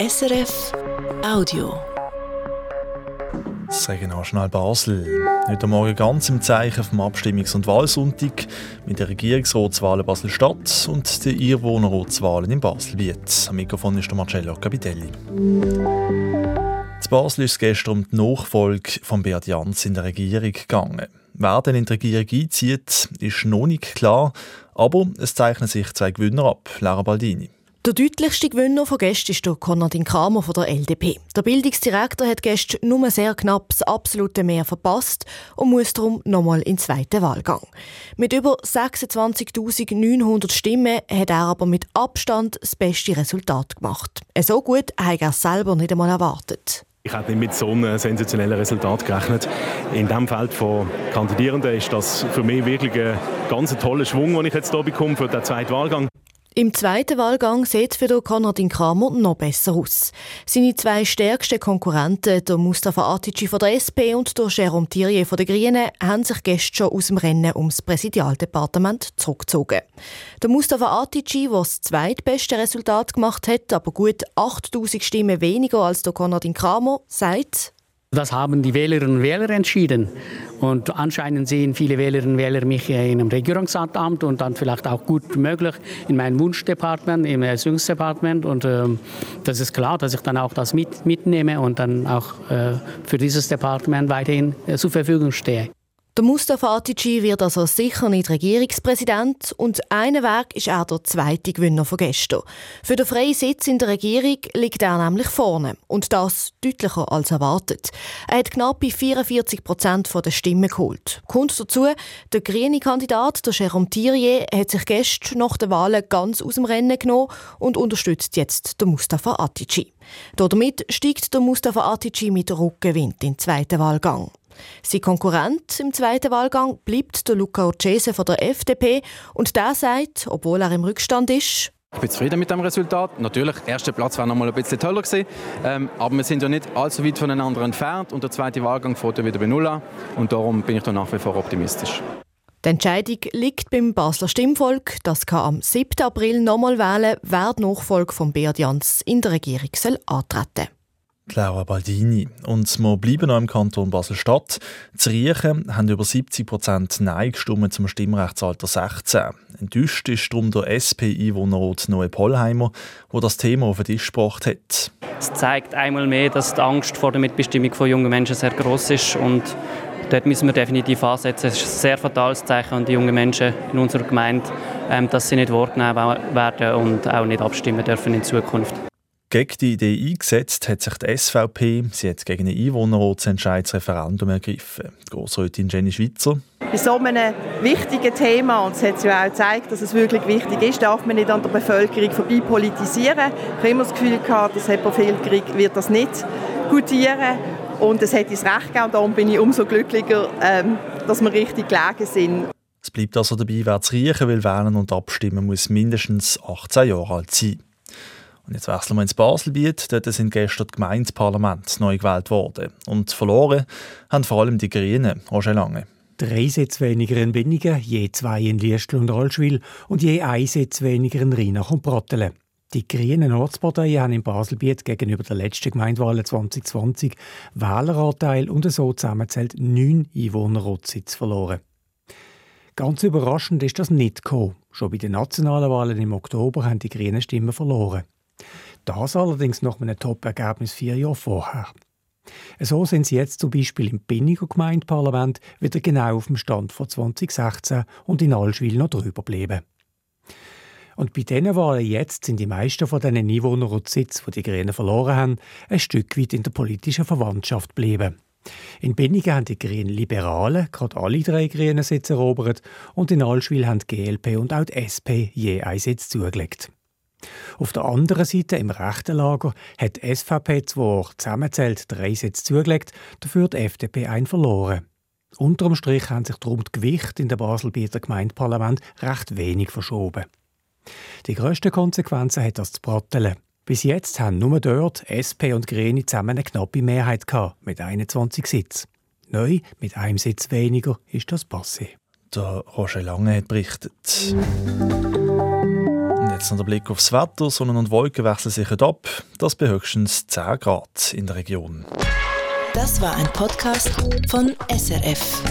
SRF Audio. Das Regionaljournal Basel. Heute Morgen ganz im Zeichen vom Abstimmungs- und Wahlsonntag mit den Regierungsratswahlen Basel-Stadt und den Einwohnerratswahlen in Basel-Biet. Am Mikrofon ist der Marcello Capitelli. Zu Basel ist es gestern um die Nachfolge von Beat Jans in der Regierung gegangen. Wer denn in die Regierung einzieht, ist noch nicht klar, aber es zeichnen sich zwei Gewinner ab. Lara Baldini. Der deutlichste Gewinner von gestern ist der Konradin Kramer von der LDP. Der Bildungsdirektor hat gestern nur sehr knapp das absolute Mehr verpasst und muss darum nochmal in den zweiten Wahlgang. Mit über 26.900 Stimmen hat er aber mit Abstand das beste Resultat gemacht. So gut hat er selber nicht einmal erwartet. Ich hätte nicht mit so einem sensationellen Resultat gerechnet. In diesem Feld von Kandidierenden ist das für mich wirklich ein ganz toller Schwung, den ich jetzt hier bekomme für den zweiten Wahlgang. Im zweiten Wahlgang sieht es für Konradin Kramer noch besser aus. Seine zwei stärksten Konkurrenten, der Mustafa Atici von der SP und der Jérôme Thierry von den Grünen, haben sich gestern schon aus dem Rennen ums Präsidialdepartement zurückgezogen. Der Mustafa Atici, der das zweitbeste Resultat gemacht hat, aber gut 8000 Stimmen weniger als der Konradin Kramer, sagt, das haben die Wählerinnen und Wähler entschieden. Und anscheinend sehen viele Wählerinnen und Wähler mich in einem Regierungsamt und dann vielleicht auch gut möglich in meinem Wunschdepartement, im Erziehungsdepartement. Und äh, das ist klar, dass ich dann auch das mit, mitnehme und dann auch äh, für dieses Departement weiterhin äh, zur Verfügung stehe. Der Mustafa Atici wird also sicher nicht Regierungspräsident und einen Weg ist auch der zweite Gewinner von gestern. Für den freien Sitz in der Regierung liegt er nämlich vorne und das deutlicher als erwartet. Er hat knapp 44 Prozent der Stimmen geholt. Kommt dazu, der grüne Kandidat, der Jérôme Thierry, hat sich gestern nach der Wahlen ganz aus dem Rennen genommen und unterstützt jetzt den Mustafa Atici. Damit steigt der Mustafa Atici mit Rückenwind in den zweiten Wahlgang. Sein Konkurrent im zweiten Wahlgang bleibt der Luca Orcese von der FDP und der sagt, obwohl er im Rückstand ist, ich bin zufrieden mit dem Resultat. Natürlich, der erste Platz wäre noch mal ein bisschen toller gewesen. Ähm, aber wir sind ja nicht allzu weit voneinander entfernt und der zweite Wahlgang fährt ja wieder bei Null an. Und darum bin ich da nach wie vor optimistisch. Die Entscheidung liegt beim Basler Stimmvolk. Das kann am 7. April nochmal wählen, wer die Nachfolge von Beat Jans in der Regierung soll antreten soll. Laura Baldini. Und wir bleiben noch im Kanton Basel-Stadt. Die Riechen haben über 70 Prozent Nein gestimmt zum Stimmrechtsalter 16. Enttäuscht ist darum der SP-Einwohnerrat Noe Pollheimer, der das Thema auf den Tisch gebracht hat. Es zeigt einmal mehr, dass die Angst vor der Mitbestimmung von jungen Menschen sehr groß ist und dort müssen wir definitiv ansetzen. Es ist ein sehr fatales Zeichen an die jungen Menschen in unserer Gemeinde, ähm, dass sie nicht wahrgenommen werden und auch nicht abstimmen dürfen in Zukunft. Gegen die Idee eingesetzt hat sich die SVP. Sie hat gegen einen Einwohnerratsentscheid das Referendum ergriffen. Die Grossrätin Jenny Schweizer. Bei so einem wichtigen Thema, und es hat ja auch gezeigt, dass es wirklich wichtig ist, darf man nicht an der Bevölkerung vorbei politisieren. Ich habe immer das Gefühl gehabt, dass die Bevölkerung wird das nicht gutieren und es hätte es recht gegeben. Und darum bin ich umso glücklicher, ähm, dass wir richtig gelegen sind. Es bleibt also dabei, wer zu riechen will, wählen und abstimmen muss mindestens 18 Jahre alt sein. Und jetzt wechseln wir ins Baselbiet. Dort sind gestern die Gemeindeparlamente neu gewählt worden. Und verloren haben vor allem die Grünen, Roger Lange. Drei Sitze weniger in Binnigen, je zwei in Liestl und Rollschwil und je ein Sitz weniger in Rheinach und Brottelen. Die grünen Ortsparteien haben in Baselbiet gegenüber der letzten Gemeindewahl 2020 Wähleranteil und so zusammenzählt neun Einwohnerratssitze verloren. Ganz überraschend ist das nicht gekommen. Schon bei den nationalen Wahlen im Oktober haben die Grünen Stimmen verloren. Das allerdings nach einem Top-Ergebnis vier Jahre vorher. So sind sie jetzt zum Beispiel im Binniger Gemeindeparlament wieder genau auf dem Stand von 2016 und in Allschwil noch drüber geblieben. Und bei diesen Wahlen jetzt sind die meisten von diesen Einwohnern und Sitz, die die Grünen verloren haben, ein Stück weit in der politischen Verwandtschaft geblieben. In Binnigen haben die Grünen Liberalen gerade alle drei grünen Sitze erobert und in Allschwil haben die GLP und auch die SP je einen Sitz zugelegt. Auf der anderen Seite, im rechten Lager, hat die SVP zwar zusammenzählt drei Sitze zugelegt, dafür die FDP einen verloren. Unterm Strich haben sich darum die Gewicht in der Baselbieter Gemeindeparlament recht wenig verschoben. Die grössten Konsequenzen hat das zu Brattelen. Bis jetzt haben nur dort SP und Grüne zusammen eine knappe Mehrheit gehabt, mit 21 Sitzen. Neu, mit einem Sitz weniger, ist das passé. Der Roger Lange hat berichtet Jetzt noch der Blick aufs Wetter. Sonne und Wolken wechseln sich ab. Das bei höchstens 10 Grad in der Region. Das war ein Podcast von SRF.